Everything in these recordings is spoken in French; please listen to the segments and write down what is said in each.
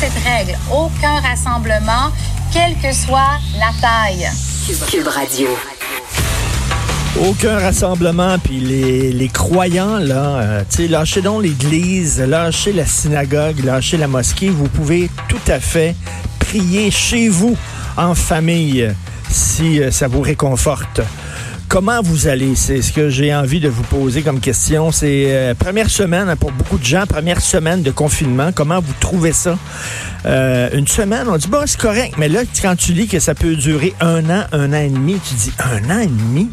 Cette règle. Aucun rassemblement, quelle que soit la taille. Cube Radio. Aucun rassemblement, puis les, les croyants, là, euh, tu sais, lâchez donc l'église, lâchez la synagogue, lâchez la mosquée. Vous pouvez tout à fait prier chez vous, en famille, si euh, ça vous réconforte. Comment vous allez? C'est ce que j'ai envie de vous poser comme question. C'est euh, première semaine pour beaucoup de gens, première semaine de confinement. Comment vous trouvez ça? Euh, une semaine, on dit, bon, c'est correct. Mais là, quand tu lis que ça peut durer un an, un an et demi, tu dis, un an et demi?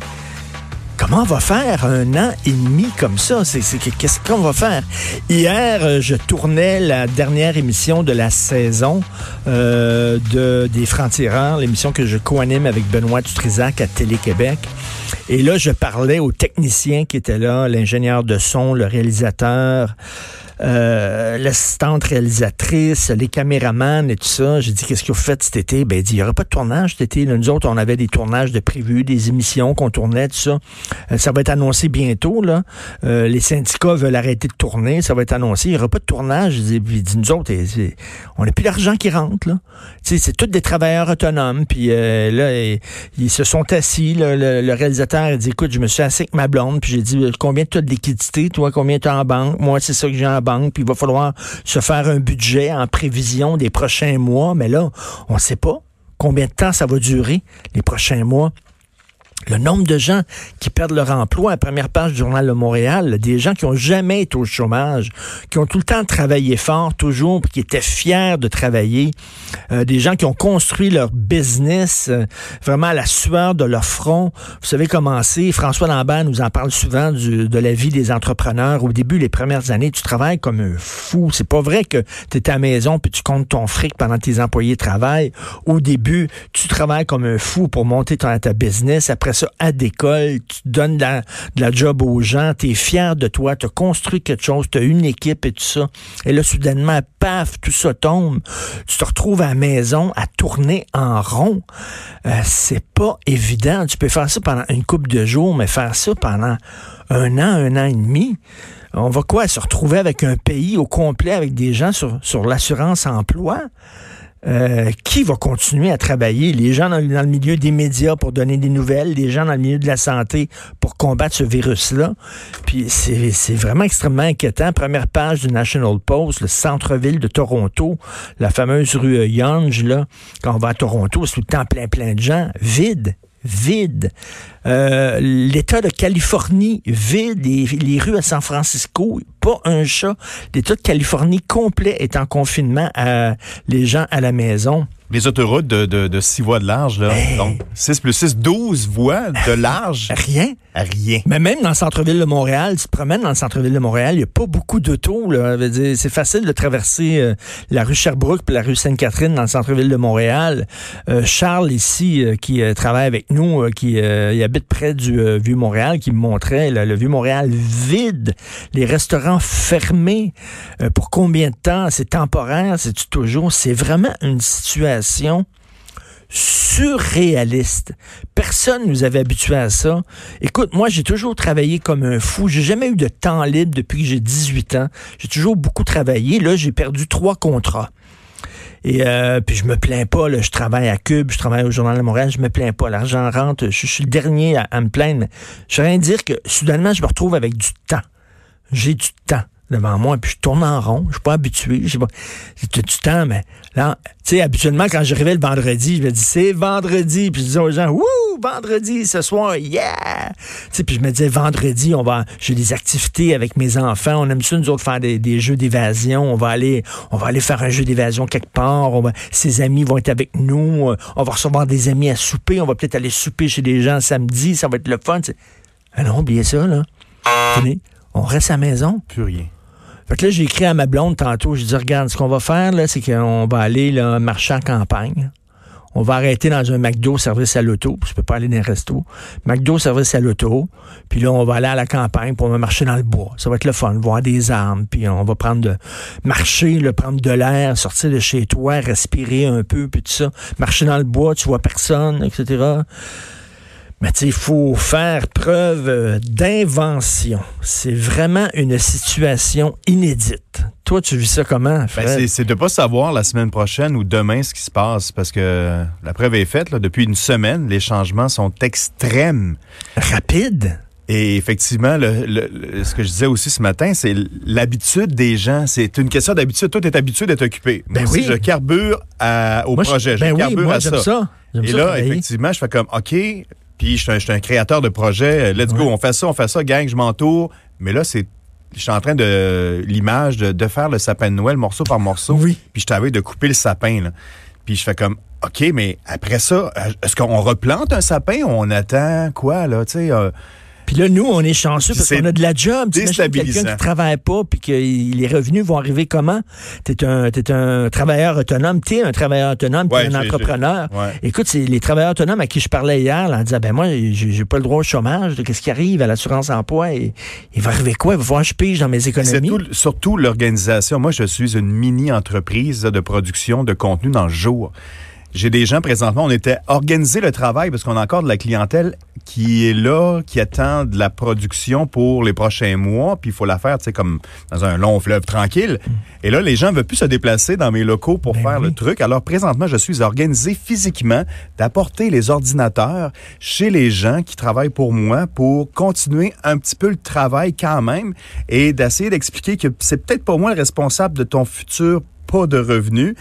Comment on va faire un an et demi comme ça? Qu'est-ce qu'on va faire? Hier, euh, je tournais la dernière émission de la saison euh, de, des Francs-Tireurs, l'émission que je co-anime avec Benoît Dutrisac à Télé-Québec. Et là, je parlais aux techniciens qui étaient là, l'ingénieur de son, le réalisateur, euh, l'assistante réalisatrice, les caméramans et tout ça. J'ai dit, qu'est-ce que vous faites cet été? Ben, il dit, il n'y aura pas de tournage cet été. nous autres, on avait des tournages de prévus, des émissions qu'on tournait, tout ça. Euh, ça va être annoncé bientôt, là. Euh, les syndicats veulent arrêter de tourner. Ça va être annoncé. Il n'y aura pas de tournage. Il dit, nous autres, on n'a plus d'argent qui rentre, là. c'est tous des travailleurs autonomes. Puis là, ils, se sont assis. le, réalisateur a dit, écoute, je me suis assis avec ma blonde. Puis j'ai dit, combien tu as de liquidité? Toi, combien tu as en banque? Moi, c'est ça que j'ai en puis il va falloir se faire un budget en prévision des prochains mois. Mais là, on ne sait pas combien de temps ça va durer, les prochains mois. Le nombre de gens qui perdent leur emploi, à première page du Journal de Montréal, des gens qui ont jamais été au chômage, qui ont tout le temps travaillé fort, toujours, qui étaient fiers de travailler, euh, des gens qui ont construit leur business euh, vraiment à la sueur de leur front. Vous savez comment c'est. François Lambert nous en parle souvent de la vie des entrepreneurs. Au début, les premières années, tu travailles comme un fou. C'est pas vrai que tu es à la maison puis tu comptes ton fric pendant que tes employés travaillent. Au début, tu travailles comme un fou pour monter ton, ta business. Ça à d'école, tu donnes de la, job aux gens, tu es fier de toi, tu as construit quelque chose, tu as une équipe et tout ça. Et là, soudainement, paf, tout ça tombe. Tu te retrouves à la maison à tourner en rond. Euh, c'est pas évident. Tu peux faire ça pendant une couple de jours, mais faire ça pendant un an, un an et demi, on va quoi? Se retrouver avec un pays au complet, avec des gens sur, sur l'assurance emploi? Euh, qui va continuer à travailler? Les gens dans, le milieu des médias pour donner des nouvelles, les gens dans le milieu de la santé pour combattre ce virus-là. Puis c'est vraiment extrêmement inquiétant. Première page du National Post, le centre-ville de Toronto, la fameuse rue Yonge, là, quand on va à Toronto, c'est tout le temps plein, plein de gens, vide, vide. Euh, L'État de Californie vide, les, rues à San Francisco, pas un chat. L'État de Californie complet est en confinement, les gens à la maison. Les autoroutes de, de, de 6 voies de large, là. Donc, 6 plus 6, 12 voies de large. Rien. Rien. Mais même dans le centre-ville de Montréal, tu te promènes dans le centre-ville de Montréal, il n'y a pas beaucoup d'autos. C'est facile de traverser euh, la rue Sherbrooke et la rue Sainte-Catherine dans le centre-ville de Montréal. Euh, Charles, ici, euh, qui travaille avec nous, qui habite près du Vieux-Montréal, qui me montrait le Vieux-Montréal vide, les restaurants fermés. pour combien de temps? C'est temporaire? C'est toujours? C'est vraiment une situation surréaliste. Personne nous avait habitués à ça. Écoute, moi, j'ai toujours travaillé comme un fou. J'ai jamais eu de temps libre depuis que j'ai 18 ans. J'ai toujours beaucoup travaillé. Là, j'ai perdu trois contrats. Et euh, puis je me plains pas, là, je travaille à Cube, je travaille au Journal de Montréal, je me plains pas. L'argent rentre, je, suis le dernier à, me plaindre. Je veux rien dire que soudainement, je me retrouve avec du temps. J'ai du temps devant moi, puis je tourne en rond, je suis pas habitué, je sais pas, c'est du temps, mais là, tu sais, habituellement, quand j'arrivais le vendredi, je me dis, c'est vendredi, puis je disais aux gens, wouh, vendredi, ce soir, yeah! Tu sais, puis je me disais, vendredi, on va, j'ai des activités avec mes enfants, on aime ça, nous autres, faire des, jeux d'évasion, on va aller, on va aller faire un jeu d'évasion quelque part, on va, ses amis vont être avec nous, euh, on va recevoir des amis à souper, on va peut-être aller souper chez des gens samedi, ça va être le fun, Ah non, oubliez ça, là. on reste à la maison. Plus rien Fait que là, j'ai écrit à ma blonde tantôt, j'ai dit, regarde, ce qu'on va faire, là, c'est qu'on va aller là, marcher en campagne. On va arrêter dans un McDo service à l'auto. Je peux pas aller dans un resto. McDo service à l'auto. Puis là, on va aller à la campagne, va marcher dans le bois. Ça va être le fun, voir des arbres. Puis on va prendre de marcher, le prendre de l'air, sortir de chez toi, respirer un peu, puis tout ça. Marcher dans le bois, tu vois personne, etc. Mais tu sais, il faut faire preuve euh, d'invention. C'est vraiment une situation inédite. Toi, tu vis ça comment, Ben, c'est- de pas savoir la semaine prochaine ou demain ce qui se passe parce que la preuve est faite. là, depuis une semaine, les changements sont extrêmes. Rapide? Et effectivement, le, ce que je disais aussi ce matin, c'est l'habitude des gens. C'est une question d'habitude. Toi, tu es habitué d'être occupé. Moi Ben aussi, oui. je carbure à- au Moi, projet. Je ben carbure moi, à ça. Et ça là, travailler. effectivement, je fais comme, OK, puis je suis un, créateur de projet. Let's go, on fait ça, on fait ça, gang, je m'entoure. Mais là, c'est je suis en train de l'image de, de faire le sapin de Noël morceau par morceau. Oui. Puis je t'avais de couper le sapin. Là. Puis je fais comme OK, mais après ça, euh, est-ce qu'on replante un sapin ou on attend quoi là, tu sais euh, Puis là, nous, on est chanceux parce qu'on a de la job. Déstabilisant. quelqu'un qui travaille pas puis que les revenus vont arriver comment? T'es un, t'es un travailleur autonome. T'es un travailleur autonome, t'es Ouais, un entrepreneur. ouais. Écoute, c'est les travailleurs autonomes à qui je parlais hier, là, en disant, ben moi, j'ai pas le droit au chômage. Qu'est-ce qui arrive à l'assurance emploi? Et, il va arriver quoi? Il va que je pige dans mes C'est économies. tout- surtout l'organisation. Moi, je suis une mini-entreprise de production de contenu dans le jour. J'ai des gens présentement, on était organisé le travail parce qu'on a encore de la clientèle qui est là, qui attend de la production pour les prochains mois, puis il faut la faire, tu sais, comme dans un long fleuve tranquille. Et là, les gens ne veulent plus se déplacer dans mes locaux pour Ben faire oui. le truc. Alors présentement, je suis organisé physiquement d'apporter les ordinateurs chez les gens qui travaillent pour moi pour continuer un petit peu le travail quand même et d'essayer d'expliquer que c'est peut-être pas moi le responsable de ton futur pas de revenus.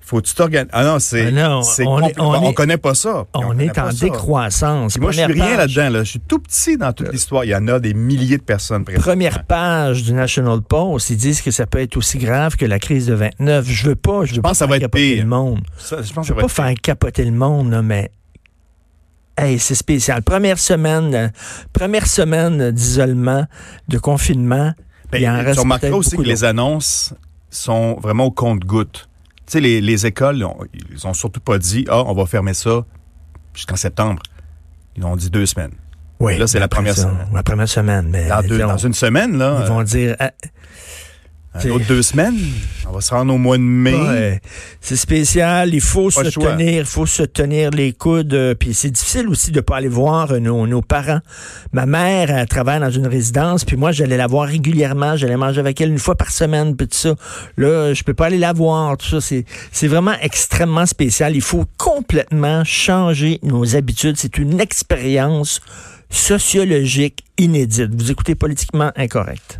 Faut que tu t'organises. Ah non, c'est Ah non, c'est on on connaît pas ça. On est en ça. décroissance. Puis moi, je suis Première rien là-dedans. Là. Je suis tout petit dans toute l'histoire. Il y en a des milliers de personnes présentes. Première page du National Post, ils disent que ça peut être aussi grave que la crise de 29. Je veux pas, je veux pense pas ça faire va être capoter pire. le monde. Ça, je pense Je veux ça va pas faire capoter le monde, là, mais hey, c'est spécial. Première semaine, euh, première semaine d'isolement, de confinement. Ben, il en reste tu remarqueras peut-être aussi que les annonces sont vraiment au compte-gouttes. Tu sais, les, les écoles, on- ils ont surtout pas dit, ah, on va fermer ça jusqu'en septembre. Ils ont dit deux semaines. Oui, là, c'est la après première ça, semaine. La première semaine. Mais Dans, deux- disons, dans une semaine, là, ils vont dire, ah, euh, une autre deux semaines, on va se rendre au mois de mai. Ouais, c'est spécial, il faut Pas se tenir, il faut se tenir les coudes, euh, puis c'est difficile aussi de pas aller voir euh, nos, nos parents. Ma mère elle travaille dans une résidence, puis moi j'allais la voir régulièrement, j'allais manger avec elle une fois par semaine, puis tout ça. Là, je peux pas aller la voir, tout ça, c'est c'est vraiment extrêmement spécial. Il faut complètement changer nos habitudes, c'est une expérience sociologique inédite. Vous écoutez politiquement incorrect.